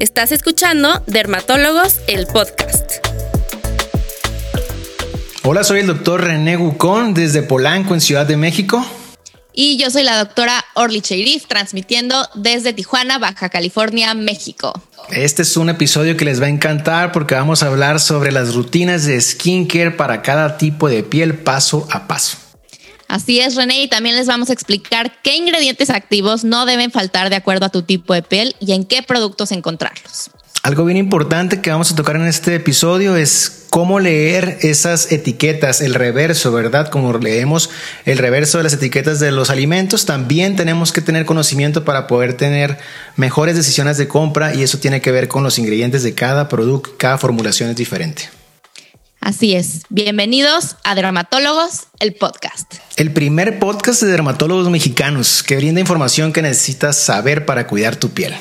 Estás escuchando Dermatólogos, el podcast. Hola, soy el doctor René Gucón desde Polanco, en Ciudad de México. Y yo soy la doctora Orly Cheirif, transmitiendo desde Tijuana, Baja California, México. Este es un episodio que les va a encantar porque vamos a hablar sobre las rutinas de skincare para cada tipo de piel paso a paso. Así es, René, y también les vamos a explicar qué ingredientes activos no deben faltar de acuerdo a tu tipo de piel y en qué productos encontrarlos. Algo bien importante que vamos a tocar en este episodio es cómo leer esas etiquetas, el reverso, ¿verdad? Como leemos el reverso de las etiquetas de los alimentos, también tenemos que tener conocimiento para poder tener mejores decisiones de compra y eso tiene que ver con los ingredientes de cada producto, cada formulación es diferente. Así es. Bienvenidos a Dermatólogos, el podcast. El primer podcast de dermatólogos mexicanos que brinda información que necesitas saber para cuidar tu piel.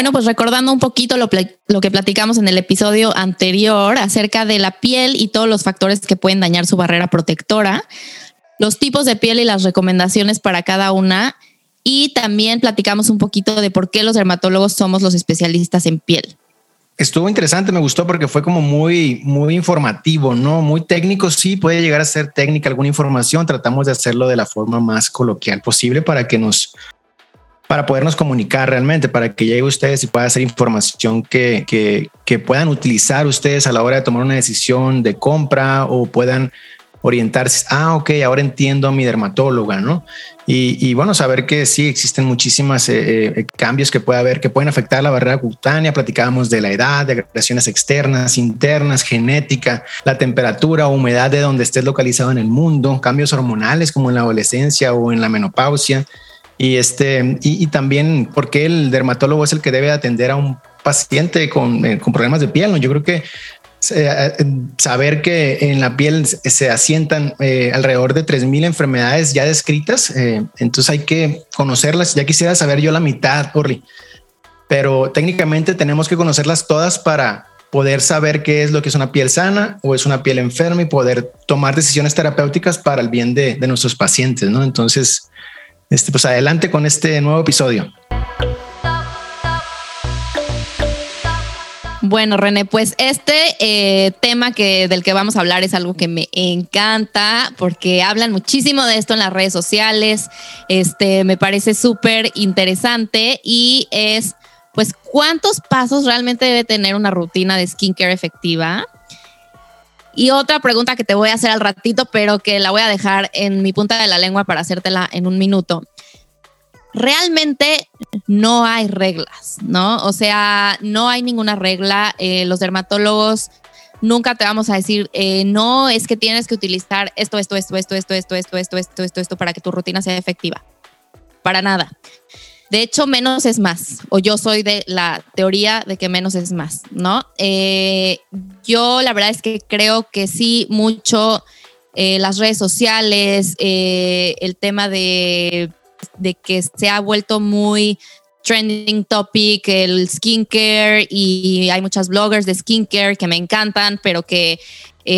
Bueno, pues recordando un poquito lo, que platicamos en el episodio anterior acerca de la piel y todos los factores que pueden dañar su barrera protectora, los tipos de piel y las recomendaciones para cada una. Y también platicamos un poquito de por qué los dermatólogos somos los especialistas en piel. Estuvo interesante, me gustó porque fue como muy, muy informativo, ¿no? Muy técnico, sí, puede llegar a ser técnica alguna información. Tratamos de hacerlo de la forma más coloquial posible para que nos para podernos comunicar realmente, para que llegue a ustedes y pueda ser información que, que, puedan utilizar ustedes a la hora de tomar una decisión de compra o puedan orientarse. Ah, ok, ahora entiendo a mi dermatóloga, ¿no? Y, bueno, saber que sí existen muchísimos eh, eh, cambios que puede haber que pueden afectar la barrera cutánea. Platicábamos de la edad, de agresiones externas, internas, genética, la temperatura, humedad de donde estés localizado en el mundo, cambios hormonales como en la adolescencia o en la menopausia. Y, este, y, también porque el dermatólogo es el que debe atender a un paciente con, eh, con problemas de piel. ¿no? Yo creo que eh, eh, saber que en la piel se asientan alrededor de 3.000 enfermedades ya descritas, entonces hay que conocerlas. Ya quisiera saber yo la mitad, Orly, pero técnicamente tenemos que conocerlas todas para poder saber qué es lo que es una piel sana o es una piel enferma y poder tomar decisiones terapéuticas para el bien de, de nuestros pacientes, ¿no? Entonces, este, pues adelante con este nuevo episodio. Bueno, René, pues este eh, tema que, del que vamos a hablar es algo que me encanta porque hablan muchísimo de esto en las redes sociales. Este me parece súper interesante y es, pues, cuántos pasos realmente debe tener una rutina de skincare efectiva. Y otra pregunta que te voy a hacer al ratito, pero que la voy a dejar en mi punta de la lengua para hacértela en un minuto. Realmente no hay reglas, ¿no? O sea, no hay ninguna regla. Eh, los dermatólogos nunca te vamos a decir, eh, no, es que tienes que utilizar esto, esto, esto, esto, esto, esto, esto, esto, esto, esto, esto, para que tu rutina sea efectiva. Para nada. De hecho, menos es más, o yo soy de la teoría de que menos es más, ¿no? Eh, yo la verdad es que creo que sí, mucho eh, las redes sociales, eh, el tema de, de que se ha vuelto muy trending topic, el skincare, y hay muchas bloggers de skincare que me encantan, pero que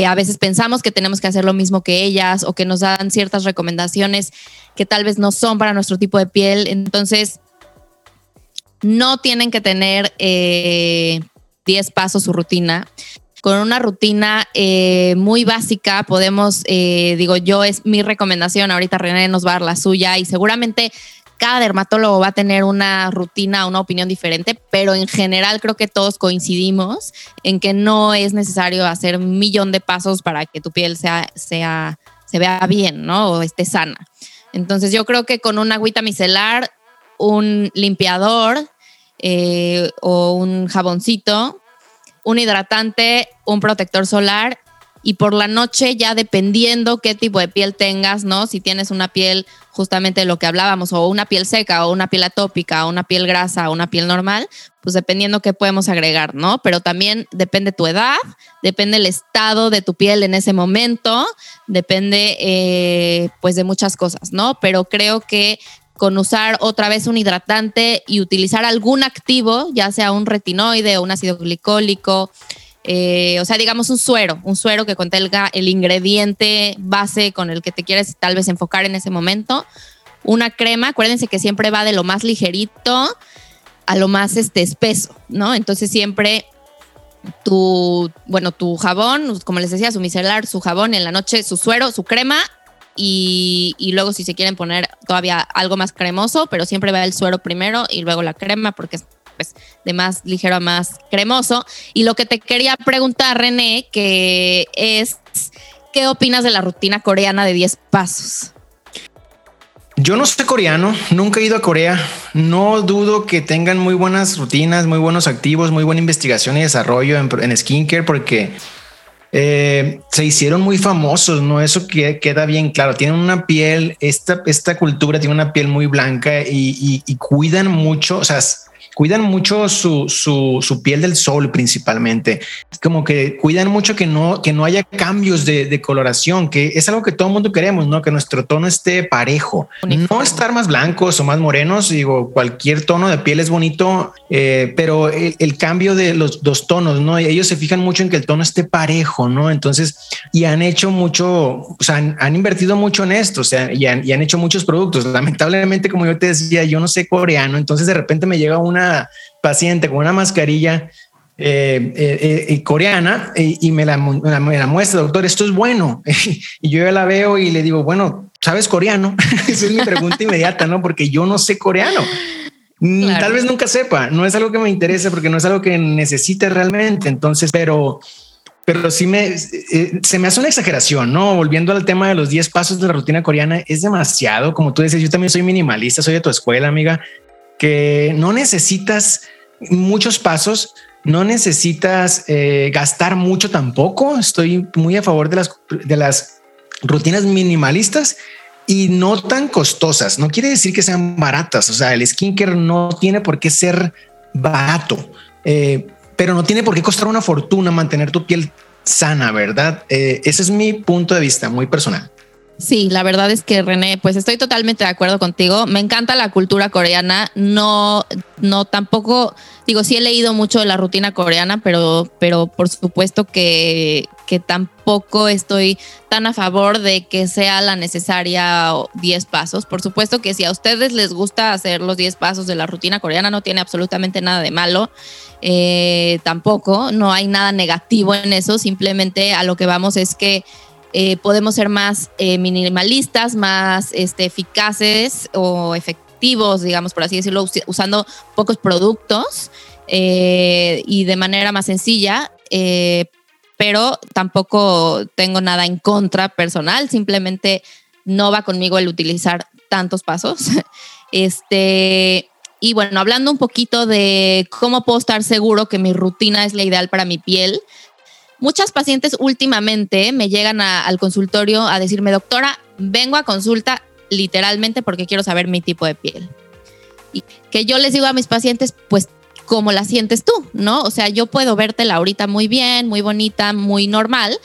a veces pensamos que tenemos que hacer lo mismo que ellas o que nos dan ciertas recomendaciones que tal vez no son para nuestro tipo de piel. Entonces, no tienen que tener 10 eh, pasos su rutina. Con una rutina eh, muy básica podemos, eh, digo yo, es mi recomendación, ahorita René nos va a dar la suya y seguramente cada dermatólogo va a tener una rutina, una opinión diferente, pero en general creo que todos coincidimos en que no es necesario hacer un millón de pasos para que tu piel sea, sea, se vea bien, ¿no? O esté sana. Entonces yo creo que con una agüita micelar, un limpiador eh, o un jaboncito, un hidratante, un protector solar y por la noche ya dependiendo qué tipo de piel tengas, ¿no? Si tienes una piel justamente lo que hablábamos o una piel seca o una piel atópica o una piel grasa o una piel normal, pues dependiendo qué podemos agregar, ¿no? Pero también depende tu edad, depende el estado de tu piel en ese momento, depende eh, pues de muchas cosas, ¿no? Pero creo que con usar otra vez un hidratante y utilizar algún activo, ya sea un retinoide o un ácido glicólico, eh, o sea, digamos un suero, un suero que contenga el ingrediente base con el que te quieres tal vez enfocar en ese momento. Una crema, acuérdense que siempre va de lo más ligerito a lo más este, espeso, ¿no? Entonces siempre tu, bueno, tu jabón, como les decía, su micelar, su jabón en la noche, su suero, su crema y, y, luego si se quieren poner todavía algo más cremoso, pero siempre va el suero primero y luego la crema porque es pues, de más ligero a más cremoso. Y lo que te quería preguntar, René, que es, ¿qué opinas de la rutina coreana de 10 pasos? Yo no sé coreano, nunca he ido a Corea. No dudo que tengan muy buenas rutinas, muy buenos activos, muy buena investigación y desarrollo en, en skincare porque eh, se hicieron muy famosos, ¿no? Eso que queda bien claro. Tienen una piel, esta, esta cultura tiene una piel muy blanca y, y cuidan mucho, o sea, cuidan mucho su, su, su, piel del sol principalmente. Como que cuidan mucho que no, que no haya cambios de, de, coloración, que es algo que todo el mundo queremos, ¿no? Que nuestro tono esté parejo. No estar más blancos o más morenos, digo, cualquier tono de piel es bonito, eh, pero el, el, cambio de los dos tonos, ¿no? Ellos se fijan mucho en que el tono esté parejo, ¿no? Entonces, y han hecho mucho, o sea, han, han invertido mucho en esto, o sea, y han, y han hecho muchos productos. Lamentablemente, como yo te decía, yo no sé coreano, entonces de repente me llega una paciente con una mascarilla eh, eh, eh, coreana y, me, la, me, la, muestra, doctor, esto es bueno. y yo la veo y le digo, bueno, ¿sabes coreano? Esa es mi pregunta inmediata, ¿no? Porque yo no sé coreano. Mm, tal vez nunca sepa, no es algo que me interese porque no es algo que necesite realmente. Entonces, pero, pero sí me, se me hace una exageración, ¿no? Volviendo al tema de los 10 pasos de la rutina coreana, es demasiado. Como tú dices, yo también soy minimalista, soy de tu escuela, amiga que no necesitas muchos pasos, no necesitas eh, gastar mucho tampoco. Estoy muy a favor de las, de las rutinas minimalistas y no tan costosas. No quiere decir que sean baratas. O sea, el skincare no tiene por qué ser barato, eh, pero no tiene por qué costar una fortuna mantener tu piel sana, ¿verdad? Eh, ese es mi punto de vista muy personal. Sí, la verdad es que René, pues estoy totalmente de acuerdo contigo. Me encanta la cultura coreana. No, no tampoco, digo, sí he leído mucho de la rutina coreana, pero, pero por supuesto que, que tampoco estoy tan a favor de que sea la necesaria 10 pasos. Por supuesto que si a ustedes les gusta hacer los 10 pasos de la rutina coreana, no tiene absolutamente nada de malo. Eh, tampoco, no hay nada negativo en eso. Simplemente a lo que vamos es que eh, podemos ser más eh, minimalistas, más este, eficaces o efectivos, digamos, por así decirlo, usando pocos productos eh, y de manera más sencilla. pero tampoco tengo nada en contra personal, simplemente no va conmigo el utilizar tantos pasos. Este, y bueno, hablando un poquito de cómo puedo estar seguro que mi rutina es la ideal para mi piel, Muchas pacientes últimamente me llegan al consultorio a decirme, doctora, vengo a consulta literalmente porque quiero saber mi tipo de piel. Y que yo les digo a mis pacientes, pues, ¿cómo la sientes tú? ¿No? O sea, yo puedo vértela ahorita muy bien, muy bonita, muy normal,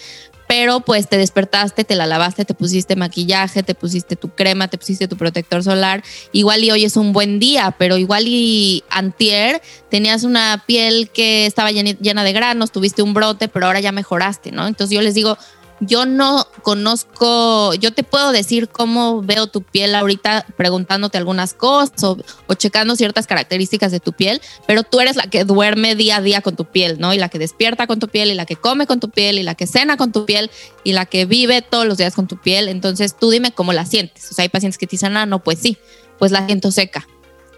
pero pues te despertaste, te la lavaste, te pusiste maquillaje, te pusiste tu crema, te pusiste tu protector solar. Igual y hoy es un buen día, pero igual y antier tenías una piel que estaba llena de granos, tuviste un brote, pero ahora ya mejoraste, ¿no? Entonces yo les digo, yo no conozco, yo te puedo decir cómo veo tu piel ahorita preguntándote algunas cosas o, checando ciertas características de tu piel, pero tú eres la que duerme día a día con tu piel, ¿no? Y la que despierta con tu piel y la que come con tu piel y la que cena con tu piel y la que vive todos los días con tu piel. Entonces tú dime cómo la sientes. O sea, hay pacientes que te dicen, ah, no, pues sí, pues la siento seca.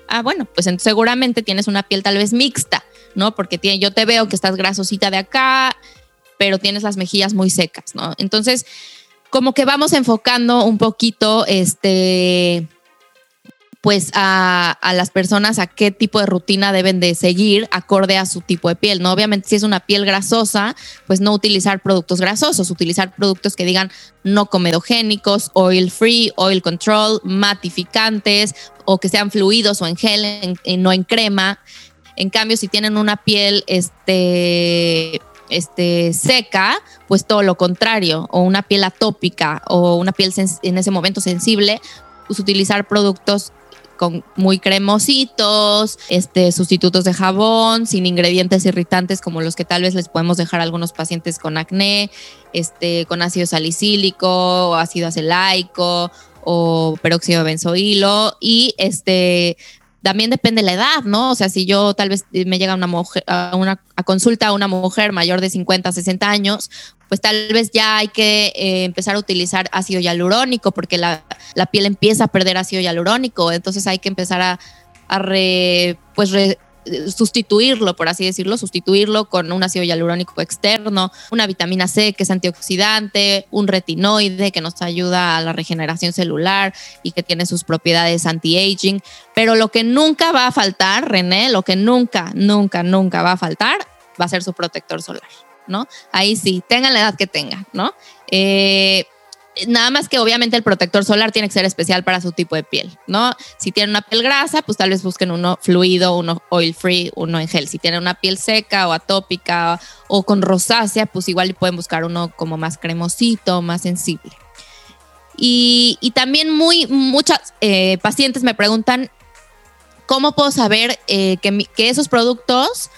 Ah, bueno, pues seguramente tienes una piel tal vez mixta, ¿no? Porque tiene, yo te veo que estás grasosita de acá, pero tienes las mejillas muy secas, ¿no? Entonces, como que vamos enfocando un poquito, este, pues a, a, las personas a qué tipo de rutina deben de seguir acorde a su tipo de piel, ¿no? Obviamente si es una piel grasosa, pues no utilizar productos grasosos, utilizar productos que digan no comedogénicos, oil free, oil control, matificantes o que sean fluidos o en gel, no en crema. En cambio, si tienen una piel este, este, seca, pues todo lo contrario, o una piel atópica o una piel en ese momento sensible, pues utilizar productos con muy cremositos, este, sustitutos de jabón, sin ingredientes irritantes como los que tal vez les podemos dejar a algunos pacientes con acné, este, con ácido salicílico o ácido acelaico o peróxido de benzoilo y este también depende de la edad, ¿no? O sea, si yo tal vez me llega una mujer a una a consulta a una mujer mayor de 50, 60 años, pues tal vez ya hay que eh, empezar a utilizar ácido hialurónico porque la, la, piel empieza a perder ácido hialurónico, entonces hay que empezar a, a re, pues sustituirlo, por así decirlo, sustituirlo con un ácido hialurónico externo, una vitamina C que es antioxidante, un retinoide que nos ayuda a la regeneración celular y que tiene sus propiedades anti-aging. Pero lo que nunca va a faltar, René, lo que nunca, nunca, nunca va a faltar va a ser su protector solar, ¿no? Ahí sí, tengan la edad que tengan, ¿no? Eh, Nada más que obviamente el protector solar tiene que ser especial para su tipo de piel, ¿no? Si tienen una piel grasa, pues tal vez busquen uno fluido, uno oil free, uno en gel. Si tienen una piel seca o atópica o con rosácea, pues igual pueden buscar uno como más cremosito, más sensible. Y, también muy, muchas eh, pacientes me preguntan, ¿cómo puedo saber eh, que, que esos productos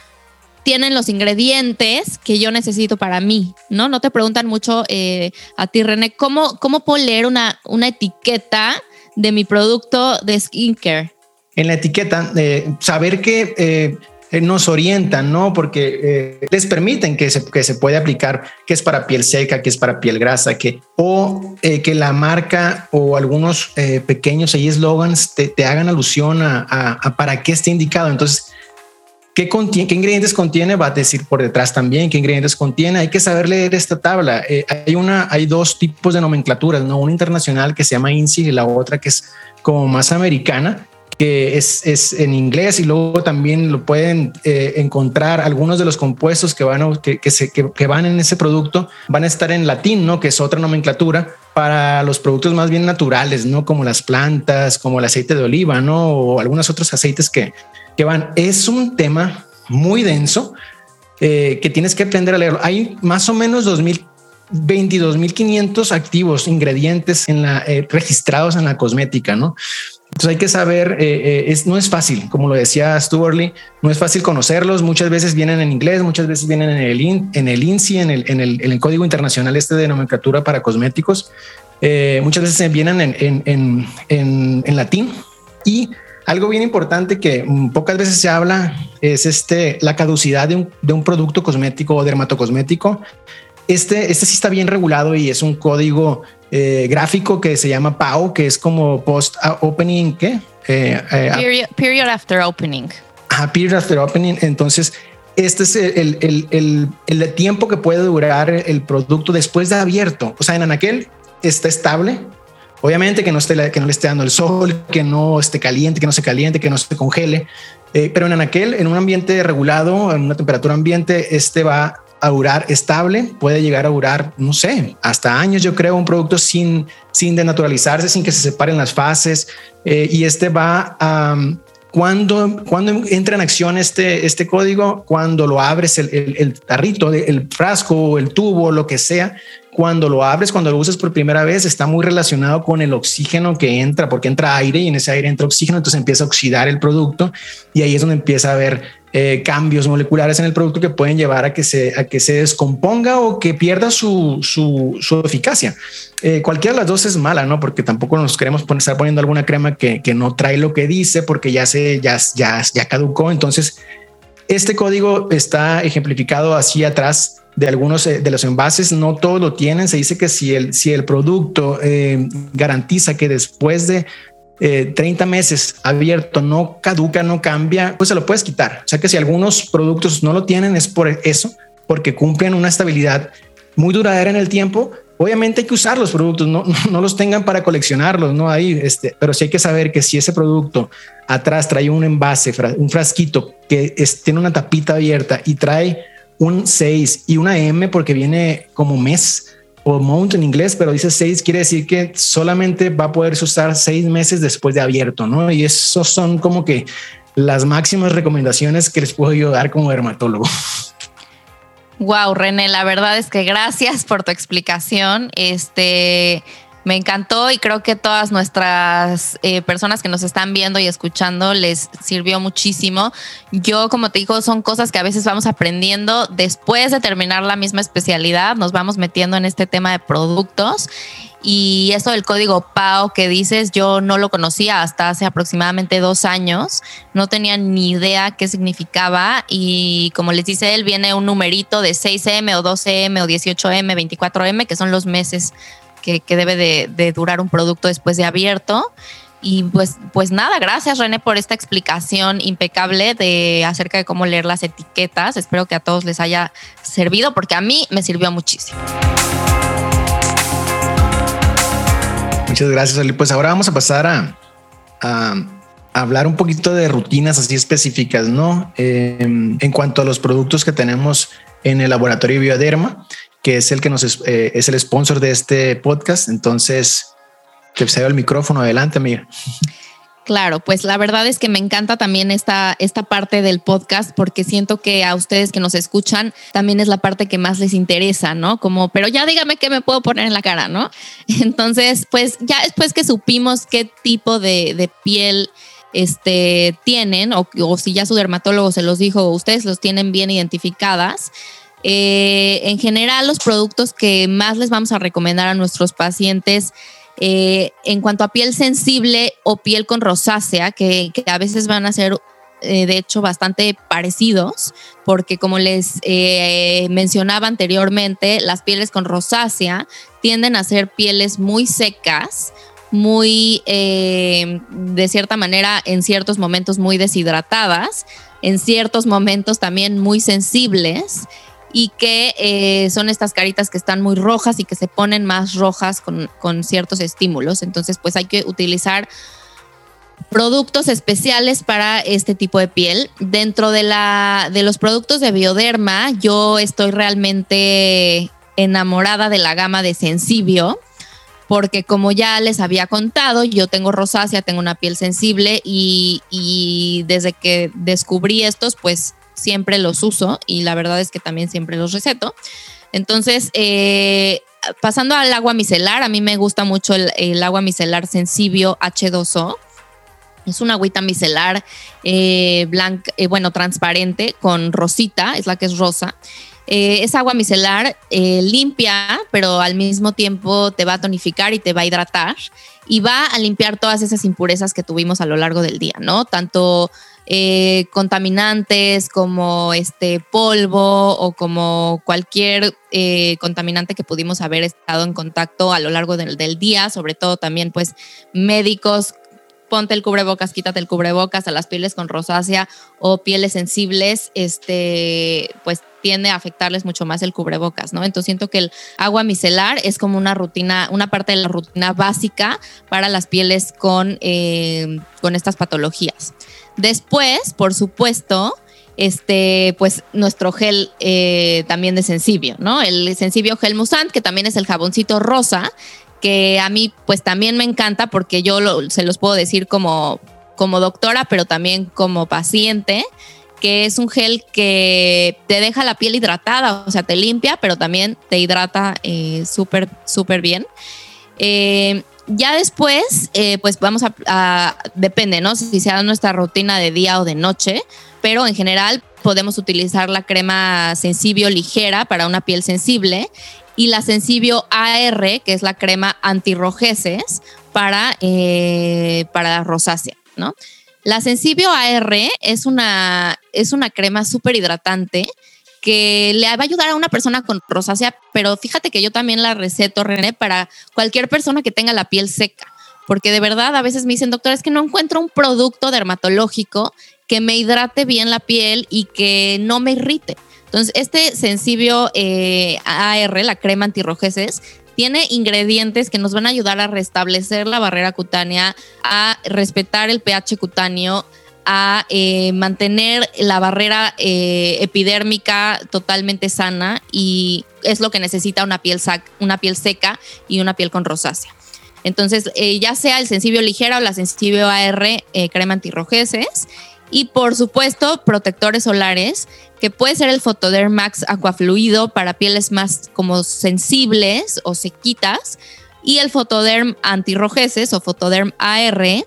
tienen los ingredientes que yo necesito para mí, ¿no? No te preguntan mucho eh, a ti, René, ¿cómo, cómo puedo leer una, una etiqueta de mi producto de skincare? En la etiqueta, eh, saber que eh, nos orientan, ¿no? Porque les permiten que se, que se puede aplicar, que es para piel seca, que es para piel grasa, que, o que la marca o algunos pequeños eslogans te, te, hagan alusión a, a para qué está indicado. Entonces, ¿Qué, ¿Qué, ingredientes contiene? Va a decir por detrás también qué ingredientes contiene. Hay que saber leer esta tabla. Eh, hay, una, hay dos tipos de nomenclaturas, ¿no? Una internacional que se llama INSI y la otra que es como más americana, que es, es en inglés y luego también lo pueden eh, encontrar algunos de los compuestos que van, que, se, que, van en ese producto van a estar en latín, ¿no? Que es otra nomenclatura para los productos más bien naturales, ¿no? Como las plantas, como el aceite de oliva, ¿no? O algunos otros aceites que, que van, es un tema muy denso eh, que tienes que aprender a leerlo. Hay más o menos 2000, 22.500 activos, ingredientes en la, eh, registrados en la cosmética, ¿no? Entonces hay que saber, eh, es, no es fácil, como lo decía Stuart no es fácil conocerlos, muchas veces vienen en inglés, muchas veces vienen en el, en el INSI, en el, en, el, Código Internacional este de nomenclatura para cosméticos, muchas veces vienen en, en, en, en latín y algo bien importante que mm, pocas veces se habla es este, la caducidad de un, de un producto cosmético o dermatocosmético. Este, este sí está bien regulado y es un código eh, gráfico que se llama PAO, que es como post opening, ¿qué? Eh, eh, period, after opening. Ah, period after opening. Entonces, este es el, el, el, el, tiempo que puede durar el producto después de abierto. O sea, en Anaquel está estable, Obviamente que no, esté, que no le esté dando el sol, que no esté caliente, que no se caliente, que no se congele. Eh, pero en aquel, en un ambiente regulado, en una temperatura ambiente, este va a durar estable, puede llegar a durar, no sé, hasta años, yo creo, un producto sin, sin denaturalizarse, sin que se separen las fases. Eh, y este va a, cuando, cuando entra en acción este, este código, cuando lo abres el, el, el tarrito, el frasco, el tubo, lo que sea, cuando lo abres, cuando lo usas por primera vez, está muy relacionado con el oxígeno que entra, porque entra aire y en ese aire entra oxígeno, entonces empieza a oxidar el producto y ahí es donde empieza a haber eh, cambios moleculares en el producto que pueden llevar a que se, a que se descomponga o que pierda su, su, eficacia. Eh, cualquiera de las dos es mala, ¿no? Porque tampoco nos queremos poner, estar poniendo alguna crema que, que no trae lo que dice porque ya se, ya, ya, ya caducó. Entonces, este código está ejemplificado así atrás de algunos eh, de los envases, no todos lo tienen. Se dice que si el, si el producto eh, garantiza que después de 30 eh, meses abierto no caduca, no cambia, pues se lo puedes quitar. O sea que si algunos productos no lo tienen es por eso, porque cumplen una estabilidad muy duradera en el tiempo. Obviamente hay que usar los productos, no, no los tengan para coleccionarlos, no hay, este, pero sí hay que saber que si ese producto atrás trae un envase, un frasquito que tiene una tapita abierta y trae un 6 y una M porque viene como mes o mount en inglés, pero dice 6 quiere decir que solamente va a poder usar seis meses después de abierto, ¿no? Y esos son como que las máximas recomendaciones que les puedo yo dar como dermatólogo. Wow, René, la verdad es que gracias por tu explicación. Este, Me encantó y creo que todas nuestras eh, personas que nos están viendo y escuchando les sirvió muchísimo. Yo, como te digo, son cosas que a veces vamos aprendiendo después de terminar la misma especialidad, nos vamos metiendo en este tema de productos. Y eso del código PAO que dices, yo no lo conocía hasta hace aproximadamente dos años. No tenía ni idea qué significaba. Y como les dice él, viene un numerito de 6M o 12M o 18M, 24M, que son los meses que, debe de, durar un producto después de abierto. Y pues, pues nada, gracias René por esta explicación impecable de acerca de cómo leer las etiquetas. Espero que a todos les haya servido porque a mí me sirvió muchísimo. Gracias, Oli. Pues ahora vamos a pasar a, a, hablar un poquito de rutinas así específicas, ¿no? Em, en cuanto a los productos que tenemos en el laboratorio Bioderma que es el que nos eh, es el sponsor de este podcast. Entonces, que se el micrófono adelante, amiga. Claro, pues la verdad es que me encanta también esta, esta parte del podcast porque siento que a ustedes que nos escuchan también es la parte que más les interesa, ¿no? Como, pero ya dígame qué me puedo poner en la cara, ¿no? Entonces, pues ya después que supimos qué tipo de, piel este, tienen o, o si ya su dermatólogo se los dijo, ustedes los tienen bien identificadas, eh, en general, los productos que más les vamos a recomendar a nuestros pacientes eh, en cuanto a piel sensible o piel con rosácea, que, a veces van a ser eh, de hecho bastante parecidos, porque como les mencionaba anteriormente, las pieles con rosácea tienden a ser pieles muy secas, muy, de cierta manera, en ciertos momentos muy deshidratadas, en ciertos momentos también muy sensibles y que eh, son estas caritas que están muy rojas y que se ponen más rojas con, ciertos estímulos. Entonces, pues hay que utilizar productos especiales para este tipo de piel. Dentro de, la, de los productos de Bioderma, yo estoy realmente enamorada de la gama de Sensibio, porque como ya les había contado, yo tengo rosácea, tengo una piel sensible y, y desde que descubrí estos, pues siempre los uso y la verdad es que también siempre los receto. Entonces, eh, pasando al agua micelar, a mí me gusta mucho el, agua micelar Sensibio H2O. Es una agüita micelar eh, blanca, eh, bueno, transparente con rosita, es la que es rosa. es agua micelar limpia, pero al mismo tiempo te va a tonificar y te va a hidratar y va a limpiar todas esas impurezas que tuvimos a lo largo del día, ¿no? Tanto eh, contaminantes como este polvo o como cualquier eh, contaminante que pudimos haber estado en contacto a lo largo del, día, sobre todo también pues médicos ponte el cubrebocas, quítate el cubrebocas a las pieles con rosácea o pieles sensibles, este, pues tiende a afectarles mucho más el cubrebocas, ¿no? Entonces siento que el agua micelar es como una rutina, una parte de la rutina básica para las pieles con, eh, con estas patologías. Después, por supuesto, este, pues nuestro gel eh, también de Sensibio, ¿no? El Sensibio Gel Musant, que también es el jaboncito rosa, que a mí pues también me encanta porque yo se los puedo decir como, como doctora, pero también como paciente, que es un gel que te deja la piel hidratada, o sea, te limpia, pero también te hidrata eh, súper, súper bien. Eh, ya después, eh, pues vamos a, depende, ¿no? Si sea nuestra rutina de día o de noche, pero en general podemos utilizar la crema Sensibio ligera para una piel sensible y la Sensibio AR, que es la crema antirrojeces para, eh, para la rosácea, ¿no? La Sensibio AR es una, es una crema súper hidratante que le va a ayudar a una persona con rosácea, pero fíjate que yo también la receto, René, para cualquier persona que tenga la piel seca, porque de verdad a veces me dicen, doctor, es que no encuentro un producto dermatológico que me hidrate bien la piel y que no me irrite. Entonces, este Sensibio eh, AR, la crema antirrojeces, tiene ingredientes que nos van a ayudar a restablecer la barrera cutánea, a respetar el pH cutáneo, a eh, mantener la barrera eh, epidérmica totalmente sana y es lo que necesita una piel, una piel seca y una piel con rosácea. Entonces, eh, ya sea el sensibio ligera o la sensibio AR, crema antirrojeces. Y por supuesto, protectores solares, que puede ser el Photoderm Max Aquafluido para pieles más como sensibles o sequitas y el Fotoderm antirrojeces o Fotoderm AR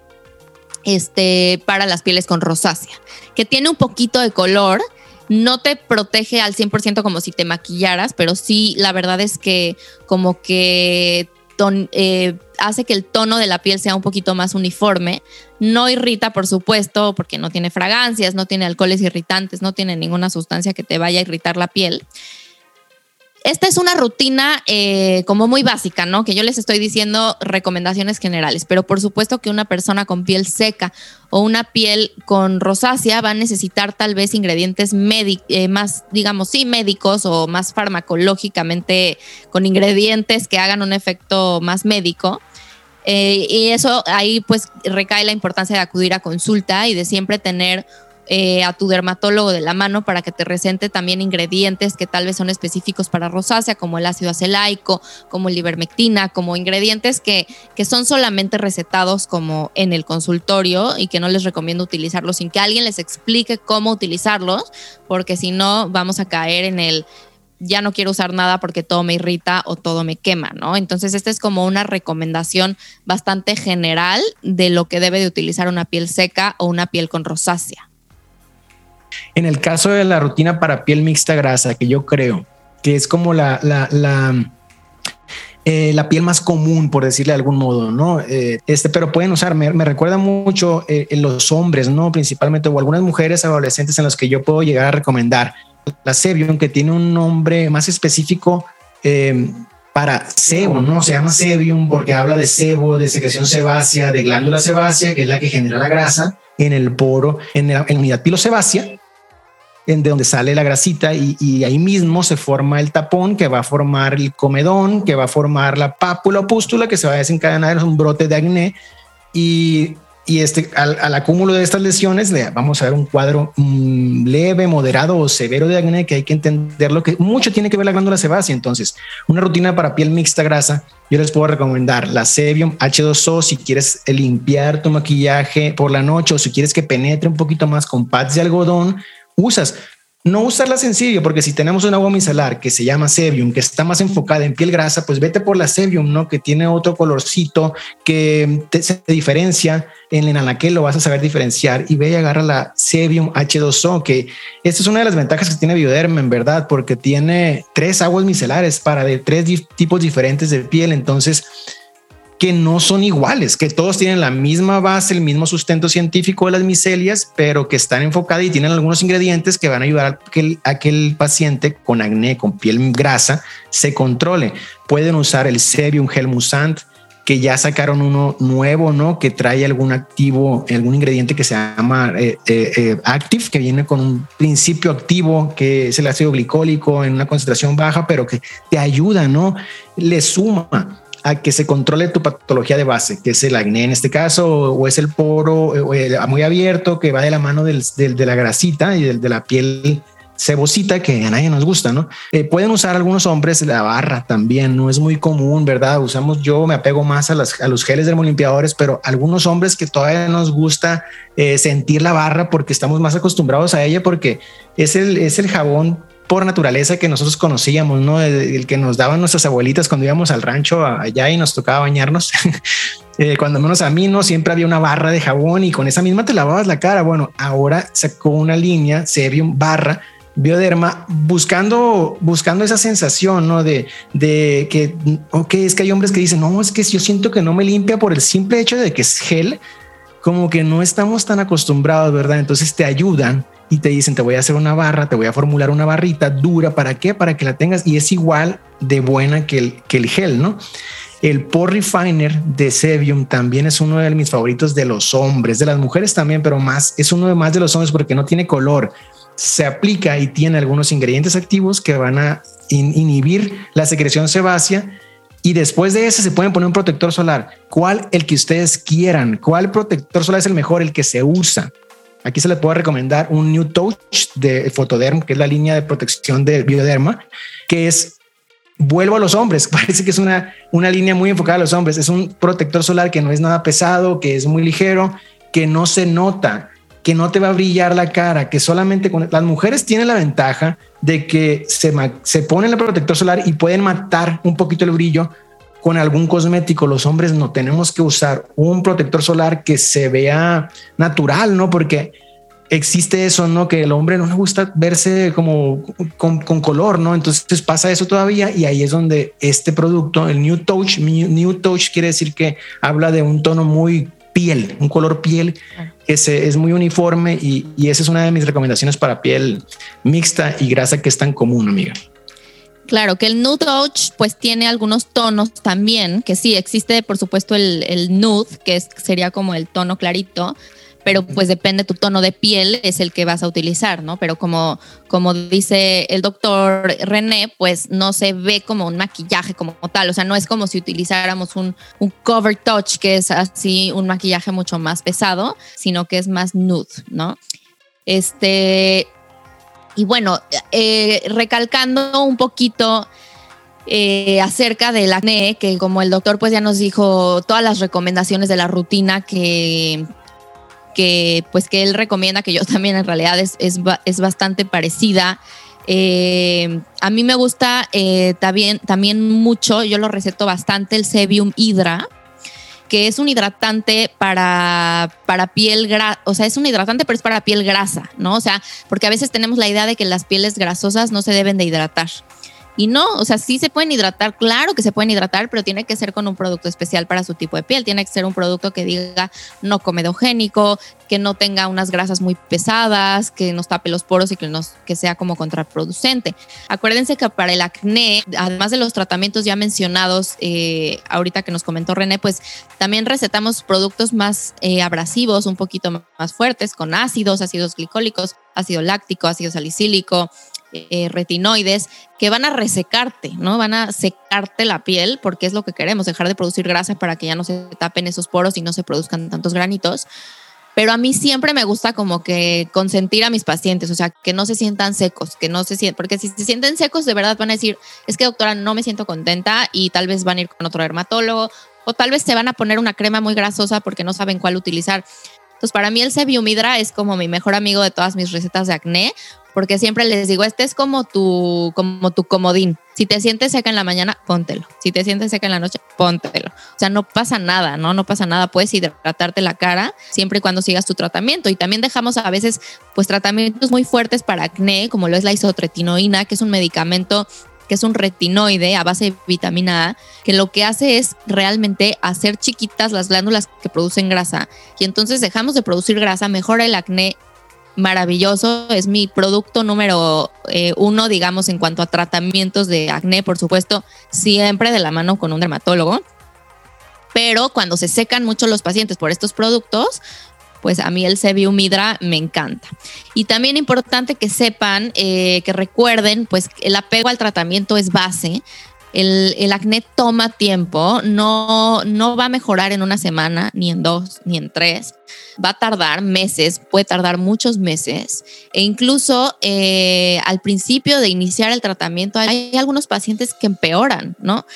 este, para las pieles con rosácea, que tiene un poquito de color. No te protege al 100% como si te maquillaras, pero sí, la verdad es que como que eh, hace que el tono de la piel sea un poquito más uniforme. No irrita, por supuesto, porque no tiene fragancias, no tiene alcoholes irritantes, no tiene ninguna sustancia que te vaya a irritar la piel. Esta es una rutina eh, como muy básica, ¿no? Que yo les estoy diciendo recomendaciones generales, pero por supuesto que una persona con piel seca o una piel con rosácea va a necesitar tal vez ingredientes eh, más, digamos, sí, médicos o más farmacológicamente con ingredientes que hagan un efecto más médico. Eh, y eso ahí pues recae la importancia de acudir a consulta y de siempre tener eh, a tu dermatólogo de la mano para que te recente también ingredientes que tal vez son específicos para rosácea, como el ácido acelaico, como el ivermectina, como ingredientes que, que son solamente recetados como en el consultorio y que no les recomiendo utilizarlos sin que alguien les explique cómo utilizarlos, porque si no vamos a caer en el ya no quiero usar nada porque todo me irrita o todo me quema, ¿no? Entonces, esta es como una recomendación bastante general de lo que debe de utilizar una piel seca o una piel con rosácea. En el caso de la rutina para piel mixta grasa, que yo creo que es como la, la, la, eh, la piel más común, por decirle de algún modo, ¿no? Eh, este, pero pueden usar, me, recuerda mucho eh, en los hombres, ¿no? Principalmente, o algunas mujeres adolescentes en las que yo puedo llegar a recomendar la Sebium, que tiene un nombre más específico para sebo, ¿no? Se llama Sebium porque habla de sebo, de secreción sebácea, de glándula sebácea, que es la que genera la grasa en el poro, en la unidad pilosebácea en de donde sale la grasita y, ahí mismo se forma el tapón que va a formar el comedón, que va a formar la pápula o pústula que se va a desencadenar en un brote de acné y, este, al, acúmulo de estas lesiones le vamos a ver un cuadro mm, leve, moderado o severo de acné que hay que entender lo que mucho tiene que ver la glándula sebácea. Entonces, una rutina para piel mixta grasa, yo les puedo recomendar la Sebium H2O si quieres limpiar tu maquillaje por la noche o si quieres que penetre un poquito más con pads de algodón usas. No usarla sencillo, porque si tenemos un agua micelar que se llama Sebium, que está más enfocada en piel grasa, pues vete por la Sebium, ¿no? Que tiene otro colorcito que te, se diferencia. En el anaquel lo vas a saber diferenciar y ve y agarra la Sebium H2O, que esta es una de las ventajas que tiene Bioderma, en verdad, porque tiene tres aguas micelares para de tres tipos diferentes de piel. Entonces, que no son iguales, que todos tienen la misma base, el mismo sustento científico de las micelias, pero que están enfocadas y tienen algunos ingredientes que van a ayudar a que el, paciente con acné, con piel grasa, se controle. Pueden usar el Sebium Helmusant, que ya sacaron uno nuevo, ¿no? Que trae algún activo, algún ingrediente que se llama eh, eh, eh, Active, que viene con un principio activo que es el ácido glicólico en una concentración baja, pero que te ayuda, ¿no? Le suma a que se controle tu patología de base, que es el acné en este caso, o es el poro eh, muy abierto que va de la mano de la grasita y de la piel cebosita que a nadie nos gusta, ¿no? Eh, pueden usar algunos hombres la barra también, no es muy común, ¿verdad? Usamos, yo me apego más a, las, a los geles dermolimpiadores, pero algunos hombres que todavía nos gusta eh, sentir la barra porque estamos más acostumbrados a ella porque es el, es el jabón por naturaleza que nosotros conocíamos, ¿no? El, que nos daban nuestras abuelitas cuando íbamos al rancho allá y nos tocaba bañarnos. Eh, cuando menos a mí, ¿no? Siempre había una barra de jabón y con esa misma te lavabas la cara. Bueno, ahora sacó una línea, Sebium barra, Bioderma, buscando, buscando esa sensación, ¿no? De, de que, ok, es que hay hombres que dicen, no, es que yo siento que no me limpia por el simple hecho de que es gel, como que no estamos tan acostumbrados, ¿verdad? Entonces te ayudan y te dicen, te voy a hacer una barra, te voy a formular una barrita dura, ¿para qué? Para que la tengas y es igual de buena que el, que el gel, ¿no? El Pore Refiner de Sebium también es uno de mis favoritos de los hombres, de las mujeres también, pero más, es uno de más de los hombres porque no tiene color. Se aplica y tiene algunos ingredientes activos que van a inhibir la secreción sebácea y después de ese se pueden poner un protector solar. ¿Cuál? El que ustedes quieran. ¿Cuál protector solar es el mejor? El que se usa. Aquí se les puedo recomendar un New Touch de Photoderm, que es la línea de protección de Bioderma, que es vuelvo a los hombres. Parece que es una, una línea muy enfocada a los hombres. Es un protector solar que no es nada pesado, que es muy ligero, que no se nota, que no te va a brillar la cara, que solamente con las mujeres tienen la ventaja de que se, se pone el protector solar y pueden matar un poquito el brillo con algún cosmético. Los hombres no tenemos que usar un protector solar que se vea natural, ¿no? Porque existe eso, ¿no? Que el hombre no le gusta verse como con, color, ¿no? Entonces pasa eso todavía y ahí es donde este producto, el New Touch, New Touch quiere decir que habla de un tono muy piel, un color piel que se, es muy uniforme y, y esa es una de mis recomendaciones para piel mixta y grasa que es tan común, amiga. Claro, que el nude touch pues tiene algunos tonos también, que sí, existe por supuesto el, el nude, que sería como el tono clarito, pero pues depende tu tono de piel, es el que vas a utilizar, ¿no? Pero como, como dice el doctor René, pues no se ve como un maquillaje como tal, o sea, no es como si utilizáramos un, un cover touch, que es así un maquillaje mucho más pesado, sino que es más nude, ¿no? Este, y bueno, eh, recalcando un poquito eh, acerca del acné, que como el doctor pues ya nos dijo todas las recomendaciones de la rutina que, que pues que él recomienda, que yo también en realidad es, es, bastante parecida. Eh, a mí me gusta también, también mucho, yo lo receto bastante, el Sebium Hydra, que es un hidratante para, para piel grasa, o sea, es un hidratante, pero es para piel grasa, ¿no? O sea, porque a veces tenemos la idea de que las pieles grasosas no se deben de hidratar. Y no, o sea, sí se pueden hidratar, claro que se pueden hidratar, pero tiene que ser con un producto especial para su tipo de piel. Tiene que ser un producto que diga no comedogénico, que no tenga unas grasas muy pesadas, que nos tape los poros y que, nos, que sea como contraproducente. Acuérdense que para el acné, además de los tratamientos ya mencionados eh, ahorita que nos comentó René, pues también recetamos productos más eh, abrasivos, un poquito más fuertes, con ácidos, ácidos glicólicos, ácido láctico, ácido salicílico, eh, retinoides que van a resecarte, ¿no? Van a secarte la piel porque es lo que queremos, dejar de producir grasa para que ya no se tapen esos poros y no se produzcan tantos granitos. Pero a mí siempre me gusta como que consentir a mis pacientes, o sea, que no se sientan secos, que no se sientan, porque si se sienten secos de verdad van a decir, es que doctora, no me siento contenta y tal vez van a ir con otro dermatólogo o tal vez se van a poner una crema muy grasosa porque no saben cuál utilizar. Entonces, para mí el Sebiumidra es como mi mejor amigo de todas mis recetas de acné, porque siempre les digo, este es como tu, como tu comodín. Si te sientes seca en la mañana, póntelo. Si te sientes seca en la noche, póntelo. O sea, no pasa nada, ¿no? No pasa nada. Puedes hidratarte la cara siempre y cuando sigas tu tratamiento. Y también dejamos a veces, pues, tratamientos muy fuertes para acné, como lo es la isotretinoína, que es un medicamento que es un retinoide a base de vitamina A, que lo que hace es realmente hacer chiquitas las glándulas que producen grasa. Y entonces dejamos de producir grasa, mejora el acné maravilloso. Es mi producto número eh, uno, digamos, en cuanto a tratamientos de acné, por supuesto, siempre de la mano con un dermatólogo. Pero cuando se secan mucho los pacientes por estos productos, pues a mí el Sebium Hydra me encanta. Y también importante que sepan, eh, que recuerden, pues el apego al tratamiento es base. El, acné toma tiempo, no, no va a mejorar en una semana, ni en dos, ni en tres. Va a tardar meses, puede tardar muchos meses. E incluso eh, al principio de iniciar el tratamiento hay algunos pacientes que empeoran, ¿no?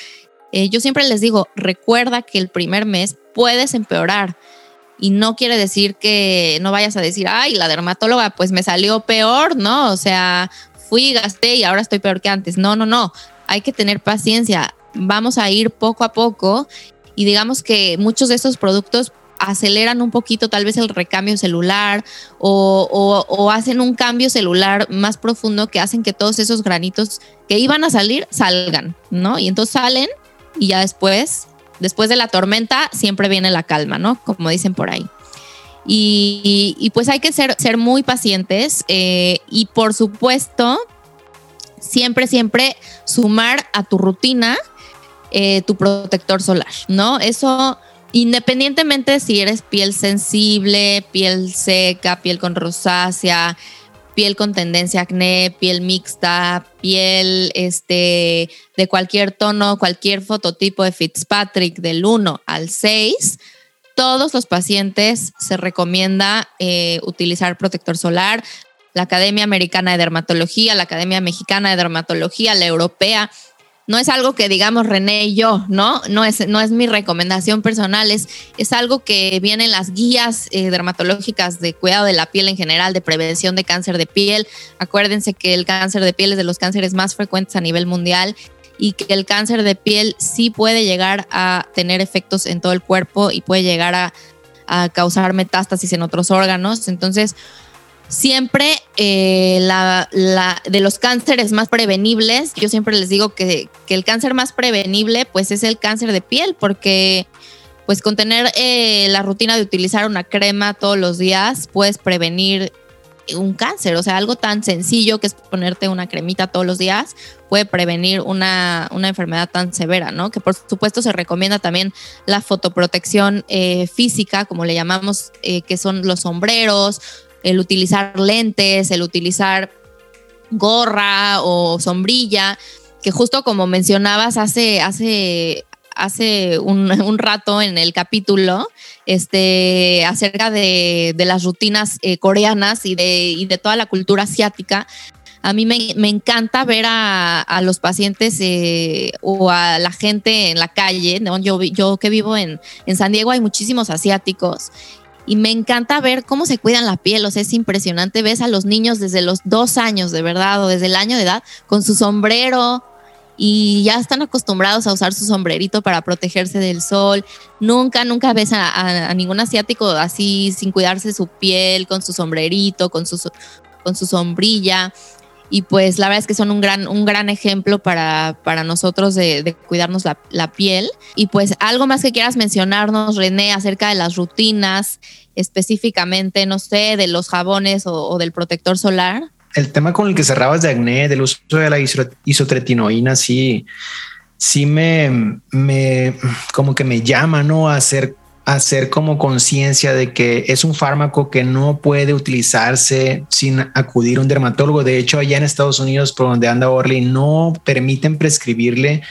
Eh, yo siempre les digo, recuerda que el primer mes puedes empeorar. Y no quiere decir que no vayas a decir, ay, la dermatóloga pues me salió peor, ¿no? O sea, fui, gasté y ahora estoy peor que antes. No, no, no hay que tener paciencia. Vamos a ir poco a poco y digamos que muchos de estos productos aceleran un poquito tal vez el recambio celular o, hacen un cambio celular más profundo que hacen que todos esos granitos que iban a salir salgan, ¿no? Y entonces salen y ya después, después de la tormenta, siempre viene la calma, ¿no? Como dicen por ahí. Y, pues hay que ser, ser muy pacientes eh, y por supuesto siempre, siempre sumar a tu rutina eh, tu protector solar, ¿no? Eso independientemente si eres piel sensible, piel seca, piel con rosácea, piel con tendencia acné, piel mixta, piel este, de cualquier tono, cualquier fototipo de Fitzpatrick del 1 al 6, todos los pacientes se recomienda eh, utilizar protector solar la Academia Americana de Dermatología, la Academia Mexicana de Dermatología, la Europea. No es algo que digamos René y yo, ¿no? No es, no es mi recomendación personal, es, es algo que viene en las guías eh, dermatológicas de cuidado de la piel en general, de prevención de cáncer de piel. Acuérdense que el cáncer de piel es de los cánceres más frecuentes a nivel mundial y que el cáncer de piel sí puede llegar a tener efectos en todo el cuerpo y puede llegar a, causar metástasis en otros órganos. Entonces, siempre eh, la, de los cánceres más prevenibles, yo siempre les digo que, el cáncer más prevenible pues es el cáncer de piel, porque pues con tener eh, la rutina de utilizar una crema todos los días puedes prevenir un cáncer, o sea, algo tan sencillo que es ponerte una cremita todos los días puede prevenir una, enfermedad tan severa, ¿no? Que por supuesto se recomienda también la fotoprotección eh, física, como le llamamos, que son los sombreros, el utilizar lentes, el utilizar gorra o sombrilla, que justo como mencionabas hace, hace hace un, rato en el capítulo este, acerca de, las rutinas eh, coreanas y de, de, toda la cultura asiática. A mí me, encanta ver a, los pacientes eh, o a la gente en la calle. Yo, yo que vivo en, en San Diego hay muchísimos asiáticos y me encanta ver cómo se cuidan la piel, o sea, es impresionante, ves a los niños desde los dos años de verdad o desde el año de edad con su sombrero, y ya están acostumbrados a usar su sombrerito para protegerse del sol. Nunca, nunca ves a, ningún asiático así sin cuidarse su piel, con su sombrerito, con su, con su sombrilla. Y pues la verdad es que son un gran, un gran ejemplo para, para nosotros de, cuidarnos la, piel. Y pues algo más que quieras mencionarnos, René, acerca de las rutinas, específicamente, no sé, de los jabones o del protector solar el tema con el que cerrabas de acné, del uso de la isotretinoína, sí, sí me, me, como que me llama, ¿no? A hacer, hacer como conciencia de que es un fármaco que no puede utilizarse sin acudir a un dermatólogo. De hecho, allá en Estados Unidos, por donde anda Orly, no permiten prescribirle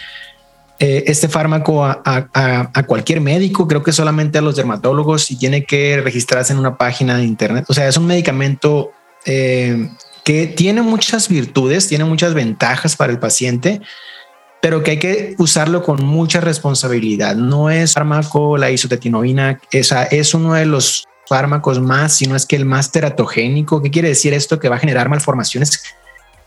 eh, este fármaco a, cualquier médico, creo que solamente a los dermatólogos y tiene que registrarse en una página de internet. O sea, es un medicamento eh, que tiene muchas virtudes, tiene muchas ventajas para el paciente, pero que hay que usarlo con mucha responsabilidad. No es fármaco, la isotretinoína, esa es uno de los fármacos más, sino es que el más teratogénico. ¿Qué quiere decir esto? Que va a generar malformaciones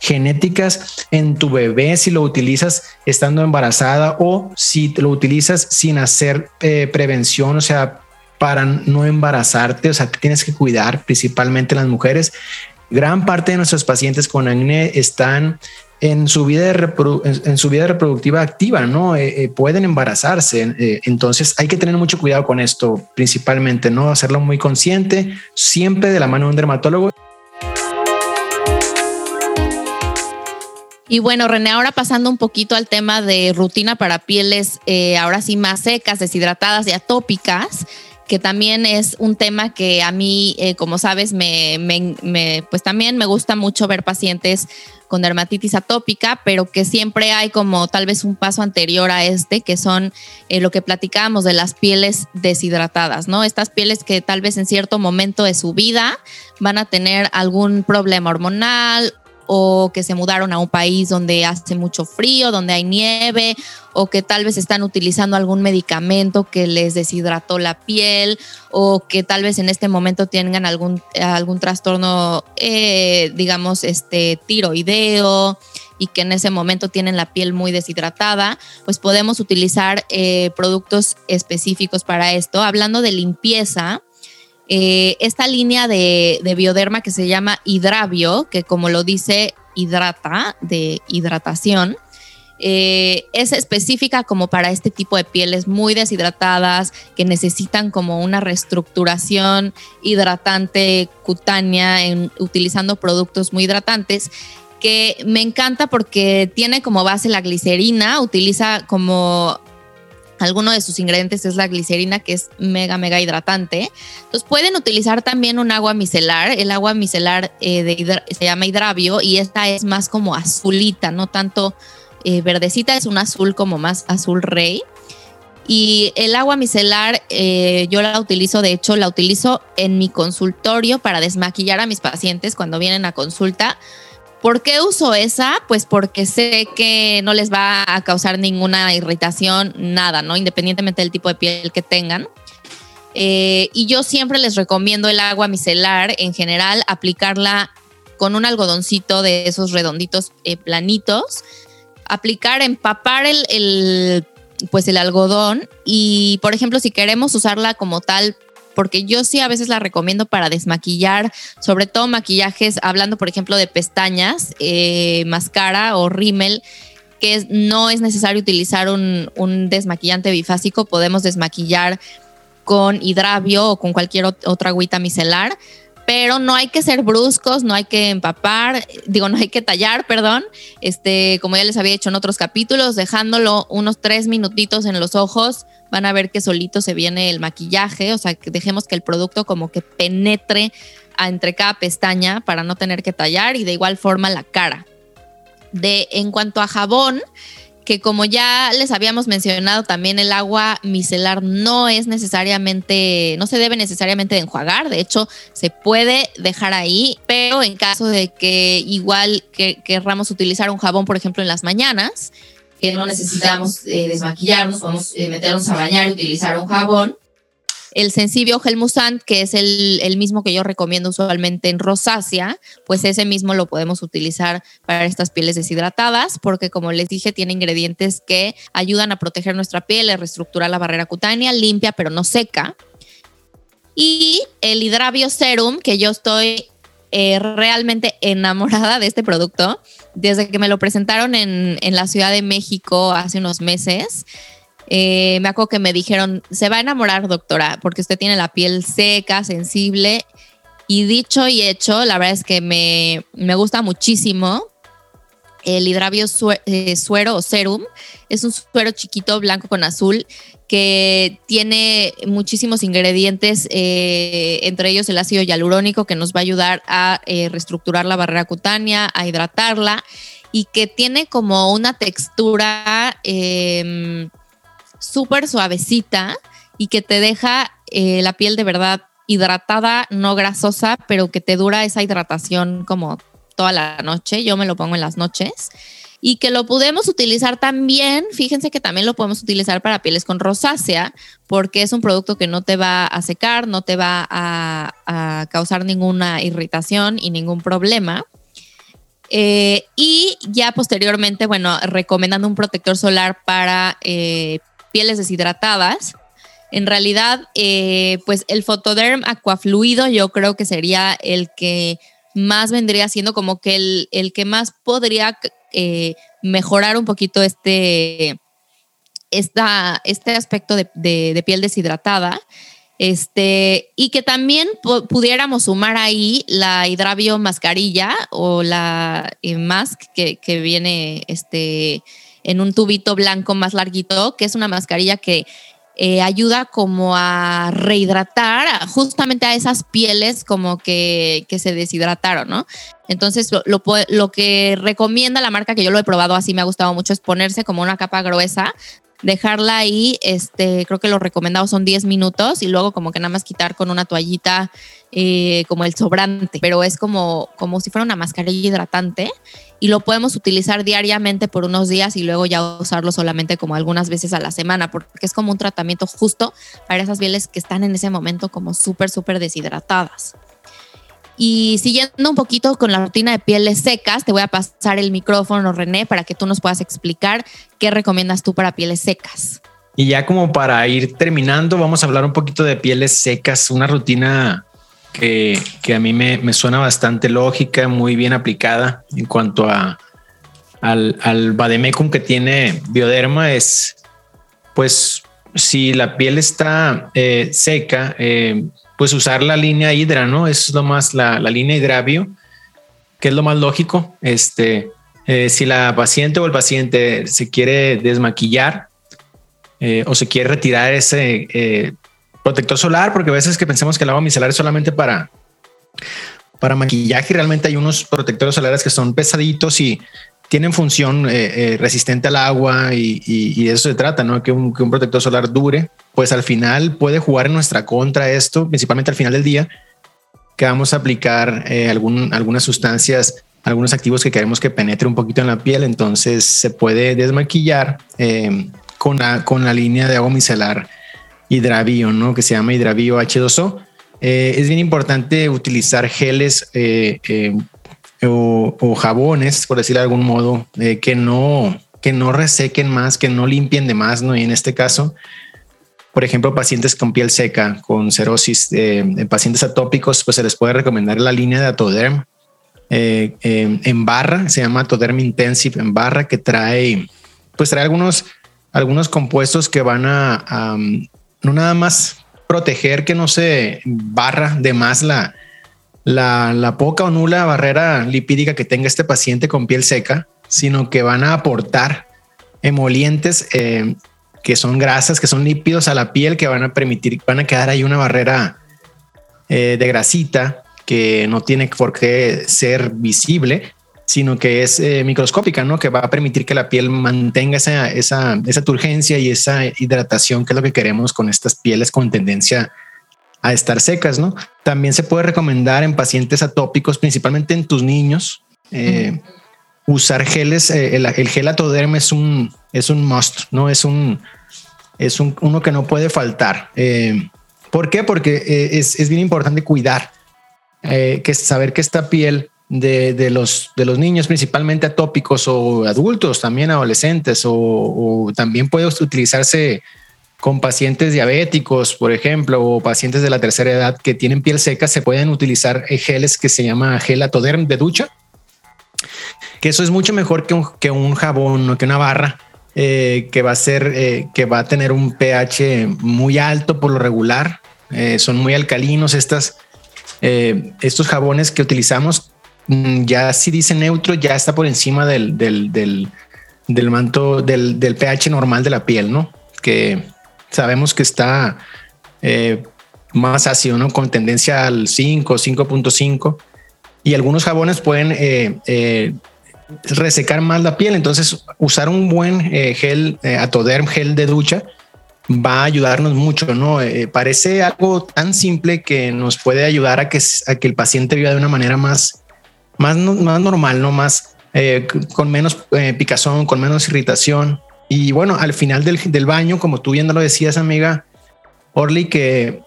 genéticas en tu bebé si lo utilizas estando embarazada o si lo utilizas sin hacer eh, prevención, o sea, para no embarazarte, o sea, tienes que cuidar principalmente las mujeres. Gran parte de nuestros pacientes con acné están en su vida, en, su vida reproductiva activa, ¿no? Eh, eh, pueden embarazarse. Eh, entonces hay que tener mucho cuidado con esto, principalmente, ¿no? Hacerlo muy consciente, siempre de la mano de un dermatólogo. Y bueno, René, ahora pasando un poquito al tema de rutina para pieles, ahora sí más secas, deshidratadas y atópicas que también es un tema que a mí, eh, como sabes, me, pues también me gusta mucho ver pacientes con dermatitis atópica, pero que siempre hay como tal vez un paso anterior a este, que son eh, lo que platicábamos de las pieles deshidratadas, ¿no? Estas pieles que tal vez en cierto momento de su vida van a tener algún problema hormonal o que se mudaron a un país donde hace mucho frío, donde hay nieve, o que tal vez están utilizando algún medicamento que les deshidrató la piel, o que tal vez en este momento tengan algún, algún trastorno, eh, digamos, este, tiroideo y que en ese momento tienen la piel muy deshidratada, pues podemos utilizar eh, productos específicos para esto. Hablando de limpieza, eh, esta línea de, bioderma que se llama hidravio, que como lo dice, hidrata, de hidratación, eh, es específica como para este tipo de pieles muy deshidratadas que necesitan como una reestructuración hidratante cutánea utilizando productos muy hidratantes que me encanta porque tiene como base la glicerina, utiliza como Alguno de sus ingredientes es la glicerina, que es mega, mega hidratante. Entonces pueden utilizar también un agua micelar. El agua micelar eh, se llama hidravio y esta es más como azulita, no tanto eh, verdecita, es un azul como más azul rey. Y el agua micelar eh, yo la utilizo, de hecho la utilizo en mi consultorio para desmaquillar a mis pacientes cuando vienen a consulta ¿Por qué uso esa? Pues porque sé que no les va a causar ninguna irritación, nada, ¿no? Independientemente del tipo de piel que tengan. Eh, y yo siempre les recomiendo el agua micelar en general, aplicarla con un algodoncito de esos redonditos eh, planitos. aplicar, empapar el, el, pues el algodón y, por ejemplo, si queremos usarla como tal porque yo sí a veces la recomiendo para desmaquillar, sobre todo maquillajes, hablando por ejemplo de pestañas, eh, máscara o rímel, que no es necesario utilizar un, un, desmaquillante bifásico, podemos desmaquillar con hidravio o con cualquier otra agüita micelar pero no hay que ser bruscos, no hay que empapar, digo, no hay que tallar, perdón, este, como ya les había hecho en otros capítulos, dejándolo unos tres minutitos en los ojos, van a ver que solito se viene el maquillaje, o sea, que dejemos que el producto como que penetre entre cada pestaña para no tener que tallar y de igual forma la cara. De, en cuanto a jabón, que como ya les habíamos mencionado también el agua micelar no es necesariamente, no se debe necesariamente de enjuagar, de hecho se puede dejar ahí, pero en caso de que igual que querramos utilizar un jabón, por ejemplo, en las mañanas, que no necesitamos eh, desmaquillarnos, podemos eh, meternos a bañar y utilizar un jabón, el Sensibio Gelmusant, que es el, mismo que yo recomiendo usualmente en rosácea, pues ese mismo lo podemos utilizar para estas pieles deshidratadas, porque como les dije, tiene ingredientes que ayudan a proteger nuestra piel, a reestructurar la barrera cutánea, limpia pero no seca. Y el Hidravio Serum, que yo estoy eh, realmente enamorada de este producto, desde que me lo presentaron en, en la Ciudad de México hace unos meses. Eh, me acuerdo que me dijeron, se va a enamorar, doctora, porque usted tiene la piel seca, sensible. Y dicho y hecho, la verdad es que me, gusta muchísimo. El hidravio eh, suero o serum es un suero chiquito blanco con azul que tiene muchísimos ingredientes, eh, entre ellos el ácido hialurónico que nos va a ayudar a reestructurar la barrera cutánea, a hidratarla y que tiene como una textura em, súper suavecita y que te deja eh, la piel de verdad hidratada, no grasosa, pero que te dura esa hidratación como toda la noche. Yo me lo pongo en las noches. Y que lo podemos utilizar también, fíjense que también lo podemos utilizar para pieles con rosácea, porque es un producto que no te va a secar, no te va a, causar ninguna irritación y ningún problema. Eh, y ya posteriormente, bueno, recomendando un protector solar para eh, pieles deshidratadas. En realidad, eh, pues el Photoderm Aquafluido yo creo que sería el que más vendría siendo como que el, el que más podría eh, mejorar un poquito este, esta, este aspecto de, de, piel deshidratada. Este, y que también pudiéramos sumar ahí la hidravio mascarilla o la eh, mask que, que viene este, en un tubito blanco más larguito, que es una mascarilla que eh, ayuda como a rehidratar justamente a esas pieles como que, se deshidrataron, ¿no? Entonces, lo, lo, que recomienda la marca, que yo lo he probado así, me ha gustado mucho, es ponerse como una capa gruesa dejarla ahí, este, creo que lo recomendado son 10 minutos y luego como que nada más quitar con una toallita eh, como el sobrante, pero es como, como si fuera una mascarilla hidratante y lo podemos utilizar diariamente por unos días y luego ya usarlo solamente como algunas veces a la semana, porque es como un tratamiento justo para esas pieles que están en ese momento como súper, súper deshidratadas. Y siguiendo un poquito con la rutina de pieles secas, te voy a pasar el micrófono, René, para que tú nos puedas explicar qué recomiendas tú para pieles secas. Y ya como para ir terminando, vamos a hablar un poquito de pieles secas, una rutina que, a mí me, suena bastante lógica, muy bien aplicada en cuanto a al, al vademecum que tiene Bioderma es, pues, si la piel está eh, seca, eh, pues usar la línea hidra, ¿no? Es lo más, la, línea hidravio, que es lo más lógico. Este, eh, si la paciente o el paciente se quiere desmaquillar eh, o se quiere retirar ese eh, protector solar, porque a veces que pensemos que el agua micelar es solamente para, para maquillaje, realmente hay unos protectores solares que son pesaditos y tienen función resistente al agua y, de eso se trata, ¿no? Que un, que un protector solar dure pues al final puede jugar en nuestra contra esto, principalmente al final del día, que vamos a aplicar eh, algún, algunas sustancias, algunos activos que queremos que penetre un poquito en la piel, entonces se puede desmaquillar eh, con, la, con la línea de agua micelar hidravio, ¿no? que se llama hidravio H2O. Eh, es bien importante utilizar geles o, o, jabones, por decirlo de algún modo, que no que no resequen más, que no limpien de más, ¿no? Y en este caso, por ejemplo, pacientes con piel seca, con cerosis, eh, pacientes atópicos, pues se les puede recomendar la línea de Atoderm eh, en barra, se llama Atoderm Intensive en barra, que trae, pues trae algunos, algunos compuestos que van a, no nada más proteger que no se barra de más la, la, poca o nula barrera lipídica que tenga este paciente con piel seca, sino que van a aportar emolientes eh, que son grasas, que son lípidos a la piel, que van a permitir, van a quedar ahí una barrera eh, de grasita que no tiene por qué ser visible, sino que es eh, microscópica, ¿no? Que va a permitir que la piel mantenga esa, esa, esa turgencia y esa hidratación, que es lo que queremos con estas pieles con tendencia a estar secas, ¿no? También se puede recomendar en pacientes atópicos, principalmente en tus niños, eh, usar geles. el, el, gel atoderm es un, es un must, ¿no? Es un, es un, uno que no puede faltar. Eh, ¿Por qué? Porque eh, es, es, bien importante cuidar, eh, que saber que esta piel de, de, los, de los niños, principalmente atópicos o adultos, también adolescentes, o, o también puede utilizarse con pacientes diabéticos, por ejemplo, o pacientes de la tercera edad que tienen piel seca, se pueden utilizar geles que se llama gel atoderm de ducha, que eso es mucho mejor que un, jabón o que una barra eh, que va a ser, eh, que va a tener un pH muy alto por lo regular. Eh, son muy alcalinos estas, estos jabones que utilizamos. Mm, ya si dice neutro, ya está por encima del, del, del, del manto, del, pH normal de la piel, ¿no? Que sabemos que está más ácido, ¿no? Con tendencia al 5, 5.5. Y algunos jabones pueden resecar más la piel. Entonces, usar un buen eh, gel, eh, Atoderm gel de ducha, va a ayudarnos mucho, ¿no? Eh, parece algo tan simple que nos puede ayudar a que, a que el paciente viva de una manera más, más, más normal, ¿no? Más, con menos picazón, con menos irritación. Y bueno, al final del, del baño, como tú viendo lo decías, amiga, Orly, que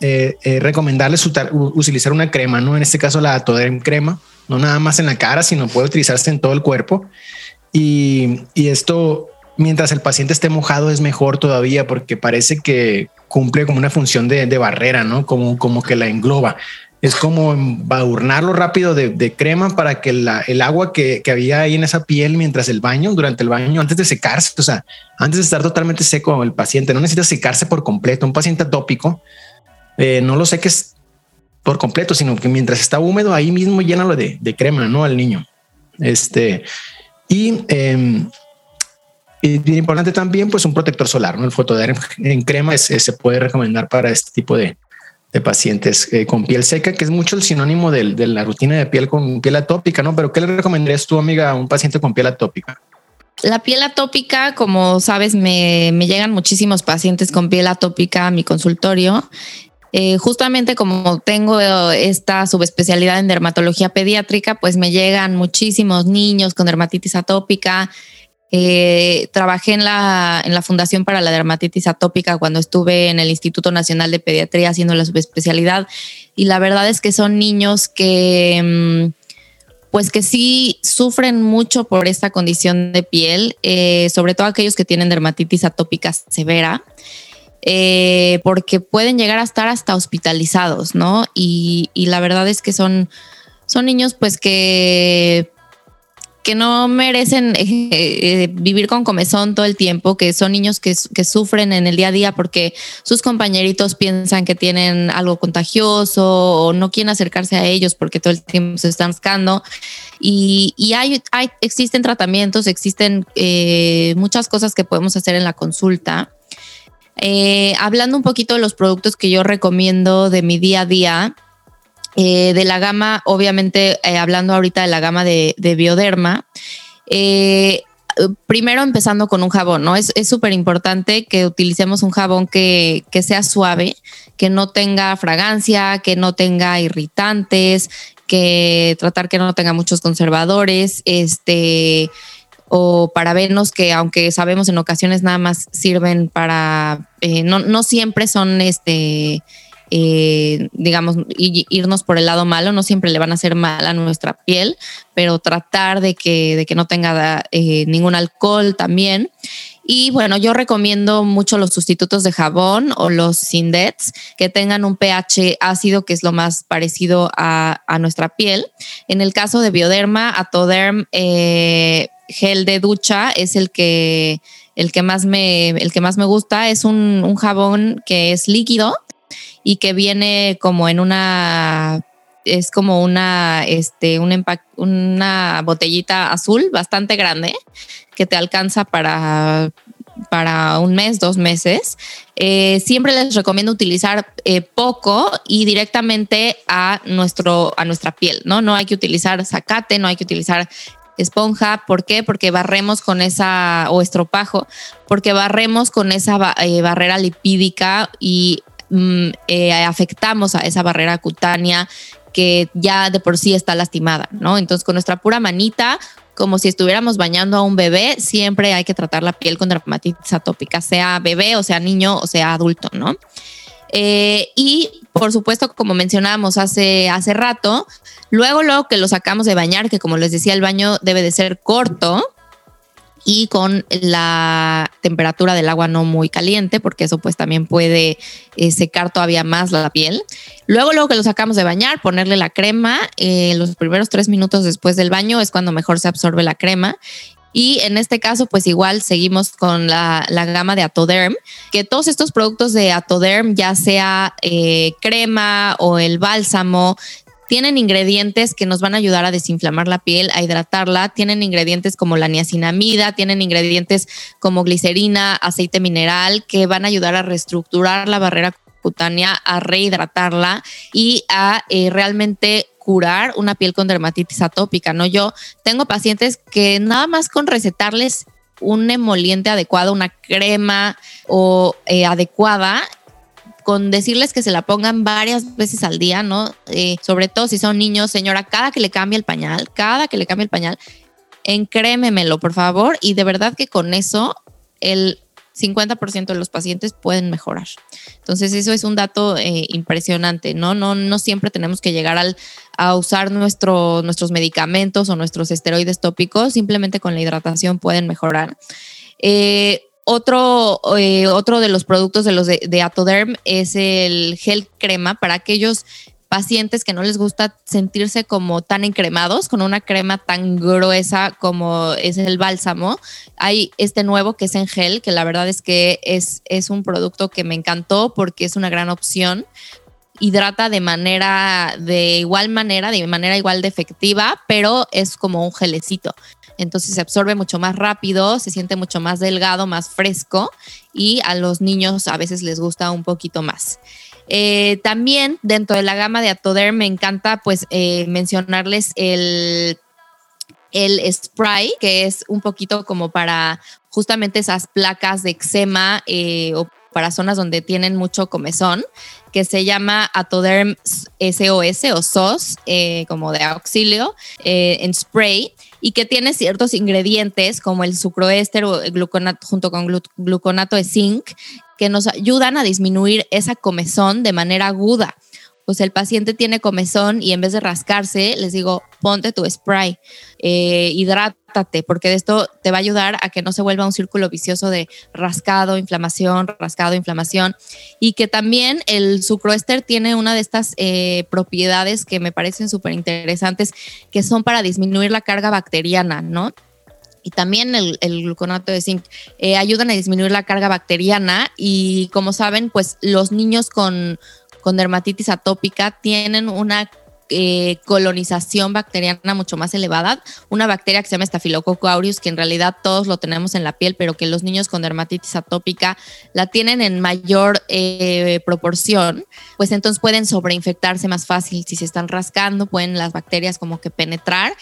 recomendarles utilizar una crema, ¿no? En este caso la Atoderm crema, no nada más en la cara, sino puede utilizarse en todo el cuerpo. Y, esto, mientras el paciente esté mojado, es mejor todavía porque parece que cumple como una función de, barrera, ¿no? Como, como que la engloba. Es como embadurnarlo rápido de, crema para que el agua que, había ahí en esa piel mientras el baño, durante el baño, antes de secarse, o sea, antes de estar totalmente seco el paciente, no necesita secarse por completo. Un paciente atópico, eh, no lo seques por completo, sino que mientras está húmedo, ahí mismo llénalo de, crema, ¿no? Al niño. Este, y, eh, bien importante también, pues un protector solar, ¿no? El fotoderm en crema se puede recomendar para este tipo de, pacientes eh, con piel seca, que es mucho el sinónimo de, la rutina de piel con piel atópica, ¿no? Pero ¿qué le recomendarías tú, amiga, a un paciente con piel atópica? La piel atópica, como sabes, me, llegan muchísimos pacientes con piel atópica a mi consultorio eh, justamente como tengo esta subespecialidad en dermatología pediátrica, pues me llegan muchísimos niños con dermatitis atópica. Eh, trabajé en la, en la Fundación para la Dermatitis Atópica cuando estuve en el Instituto Nacional de Pediatría haciendo la subespecialidad y la verdad es que son niños que mm, pues que sí sufren mucho por esta condición de piel, eh, sobre todo aquellos que tienen dermatitis atópica severa. Eh, porque pueden llegar a estar hasta hospitalizados, ¿no? Y, la verdad es que son, son niños pues que que no merecen eh, eh, vivir con comezón todo el tiempo, que son niños que, sufren en el día a día porque sus compañeritos piensan que tienen algo contagioso o no quieren acercarse a ellos porque todo el tiempo se están buscando. Y, y hay, hay, existen tratamientos, existen muchas cosas que podemos hacer en la consulta. Eh, hablando un poquito de los productos que yo recomiendo de mi día a día, eh, de la gama, obviamente eh, hablando ahorita de la gama de, bioderma, primero empezando con un jabón, ¿no? Es súper importante que utilicemos un jabón que, que, sea suave, que no tenga fragancia, que no tenga irritantes, que tratar que no tenga muchos conservadores, este o parabenos que aunque sabemos en ocasiones nada más sirven para, eh, no, no, siempre son este, eh, digamos, irnos por el lado malo, no siempre le van a hacer mal a nuestra piel, pero tratar de que, de que no tenga eh, ningún alcohol también. Y bueno, yo recomiendo mucho los sustitutos de jabón o los Sindets que tengan un pH ácido, que es lo más parecido a, nuestra piel. En el caso de Bioderma, Atoderm eh, gel de ducha es el que, el que, más, me, el que más me gusta. Es un, jabón que es líquido y que viene como en una es como una, este, un una botellita azul bastante grande que te alcanza para, para un mes, dos meses. Eh, siempre les recomiendo utilizar eh, poco y directamente a, nuestro, a nuestra piel, ¿no? No hay que utilizar zacate, no hay que utilizar esponja. ¿Por qué? Porque barremos con esa, o estropajo, porque barremos con esa eh, barrera lipídica y mm, afectamos a esa barrera cutánea que ya de por sí está lastimada, ¿no? Entonces, con nuestra pura manita, como si estuviéramos bañando a un bebé, siempre hay que tratar la piel con dermatitis atópica, sea bebé o sea niño o sea adulto, ¿no? Eh, y por supuesto, como mencionábamos hace, hace rato, luego, luego que lo sacamos de bañar, que como les decía, el baño debe de ser corto, y con la temperatura del agua no muy caliente, porque eso pues también puede eh, secar todavía más la piel. Luego, luego que lo sacamos de bañar, ponerle la crema, eh, los primeros tres minutos después del baño es cuando mejor se absorbe la crema. Y en este caso, pues igual seguimos con la, gama de Atoderm, que todos estos productos de Atoderm, ya sea eh, crema o el bálsamo, tienen ingredientes que nos van a ayudar a desinflamar la piel, a hidratarla. Tienen ingredientes como la niacinamida, tienen ingredientes como glicerina, aceite mineral, que van a ayudar a reestructurar la barrera cutánea, a rehidratarla y a eh, realmente curar una piel con dermatitis atópica, ¿no? Yo tengo pacientes que nada más con recetarles un emoliente adecuado, una crema o eh, adecuada, con decirles que se la pongan varias veces al día, ¿no? Eh, sobre todo si son niños, señora, cada que le cambie el pañal, cada que le cambie el pañal, encrémemelo, por favor. Y de verdad que con eso el 50% de los pacientes pueden mejorar. Entonces, eso es un dato eh, impresionante, ¿no? ¿no? No siempre tenemos que llegar al, a usar nuestro, nuestros medicamentos o nuestros esteroides tópicos, simplemente con la hidratación pueden mejorar. Eh, otro, eh, otro de los productos de los de, Atoderm es el gel crema para aquellos pacientes que no les gusta sentirse como tan encremados, con una crema tan gruesa como es el bálsamo. Hay este nuevo que es en gel, que la verdad es que es, es un producto que me encantó porque es una gran opción. Hidrata de manera, de igual manera, de manera igual de efectiva, pero es como un gelecito entonces se absorbe mucho más rápido, se siente mucho más delgado, más fresco y a los niños a veces les gusta un poquito más. Eh, también dentro de la gama de Atoderm me encanta pues eh, mencionarles el, el spray, que es un poquito como para justamente esas placas de eczema eh, o para zonas donde tienen mucho comezón, que se llama Atoderm SOS o SOS, como de auxilio, en spray y que tiene ciertos ingredientes como el sucroéster o el gluconato junto con gluconato de zinc que nos ayudan a disminuir esa comezón de manera aguda pues el paciente tiene comezón y en vez de rascarse, les digo, ponte tu spray, eh, hidrátate, porque de esto te va a ayudar a que no se vuelva un círculo vicioso de rascado, inflamación, rascado, inflamación. Y que también el sucroester tiene una de estas eh, propiedades que me parecen súper interesantes, que son para disminuir la carga bacteriana, ¿no? y también el, gluconato de zinc eh, ayudan a disminuir la carga bacteriana y como saben, pues los niños con con dermatitis atópica tienen una eh, colonización bacteriana mucho más elevada, una bacteria que se llama Staphylococcus aureus, que en realidad todos lo tenemos en la piel, pero que los niños con dermatitis atópica la tienen en mayor eh, proporción, pues entonces pueden sobreinfectarse más fácil. Si se están rascando, pueden las bacterias como que penetrar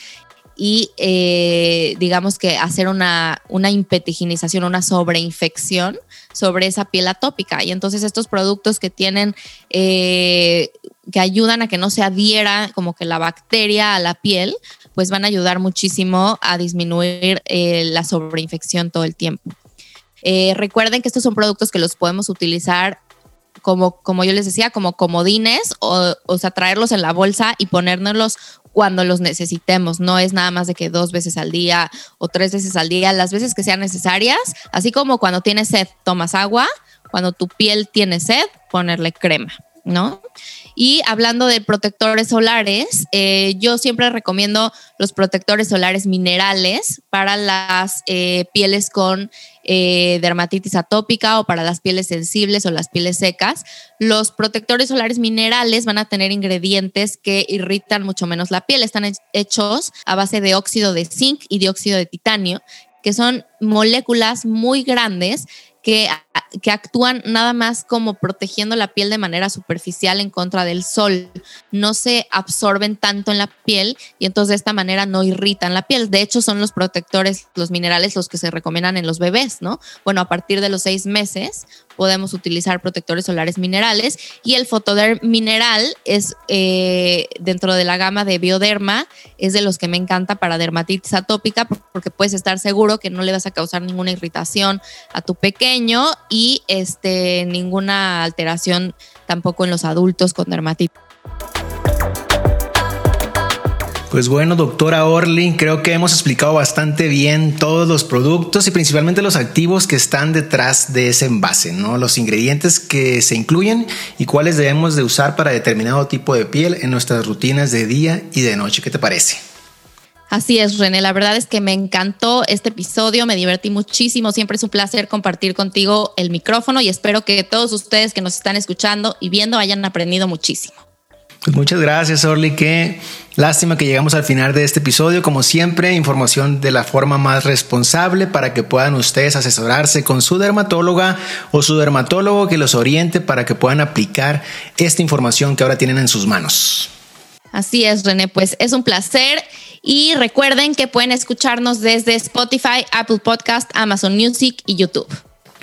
y eh, digamos que hacer una, una impetiginización, una sobreinfección sobre esa piel atópica. Y entonces estos productos que tienen, eh, que ayudan a que no se adhiera como que la bacteria a la piel, pues van a ayudar muchísimo a disminuir eh, la sobreinfección todo el tiempo. recuerden que estos son productos que los podemos utilizar como, como yo les decía, como comodines o, o sea, traerlos en la bolsa y ponérnoslos cuando los necesitemos. No es nada más de que dos veces al día o tres veces al día, las veces que sean necesarias, así como cuando tienes sed, tomas agua, cuando tu piel tiene sed, ponerle crema. ¿no? Y hablando de protectores solares, eh, yo siempre recomiendo los protectores solares minerales para las eh, pieles con eh, dermatitis atópica o para las pieles sensibles o las pieles secas. Los protectores solares minerales van a tener ingredientes que irritan mucho menos la piel. Están hechos a base de óxido de zinc y dióxido de titanio, que son moléculas muy grandes que, que, actúan nada más como protegiendo la piel de manera superficial en contra del sol. No se absorben tanto en la piel y entonces de esta manera no irritan la piel. De hecho, son los protectores, los minerales, los que se recomiendan en los bebés, ¿no? Bueno, a partir de los seis meses podemos utilizar protectores solares minerales y el fotoderm mineral es eh, dentro de la gama de bioderma, es de los que me encanta para dermatitis atópica porque puedes estar seguro que no le vas a causar ninguna irritación a tu pequeño y este, ninguna alteración tampoco en los adultos con dermatitis. Pues bueno, doctora Orly, creo que hemos explicado bastante bien todos los productos y principalmente los activos que están detrás de ese envase, ¿no? Los ingredientes que se incluyen y cuáles debemos de usar para determinado tipo de piel en nuestras rutinas de día y de noche. ¿Qué te parece? Así es, René. La verdad es que me encantó este episodio, me divertí muchísimo. Siempre es un placer compartir contigo el micrófono y espero que todos ustedes que nos están escuchando y viendo hayan aprendido muchísimo. Pues muchas gracias, Orly. Qué lástima que llegamos al final de este episodio. Como siempre, información de la forma más responsable para que puedan ustedes asesorarse con su dermatóloga o su dermatólogo que los oriente para que puedan aplicar esta información que ahora tienen en sus manos. Así es, René. Pues es un placer. Y recuerden que pueden escucharnos desde Spotify, Apple Podcast, Amazon Music y YouTube.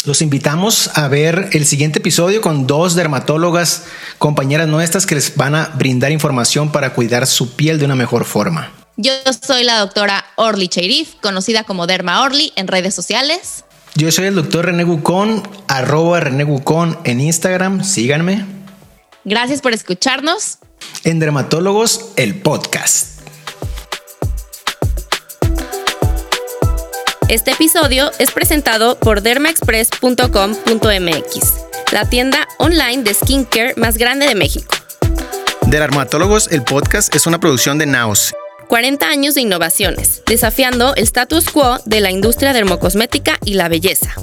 Los invitamos a ver el siguiente episodio con dos dermatólogas, compañeras nuestras que les van a brindar información para cuidar su piel de una mejor forma. Yo soy la doctora Orly Cheirif, conocida como Derma Orly en redes sociales. Yo soy el doctor René Gucón, arroba René Gucón en Instagram, síganme. Gracias por escucharnos. En Dermatólogos, el podcast. Este episodio es presentado por dermaexpress.com.mx, la tienda online de skincare más grande de México. Dermatólogos, el podcast es una producción de Naos. 40 años de innovaciones, desafiando el status quo de la industria dermocosmética y la belleza.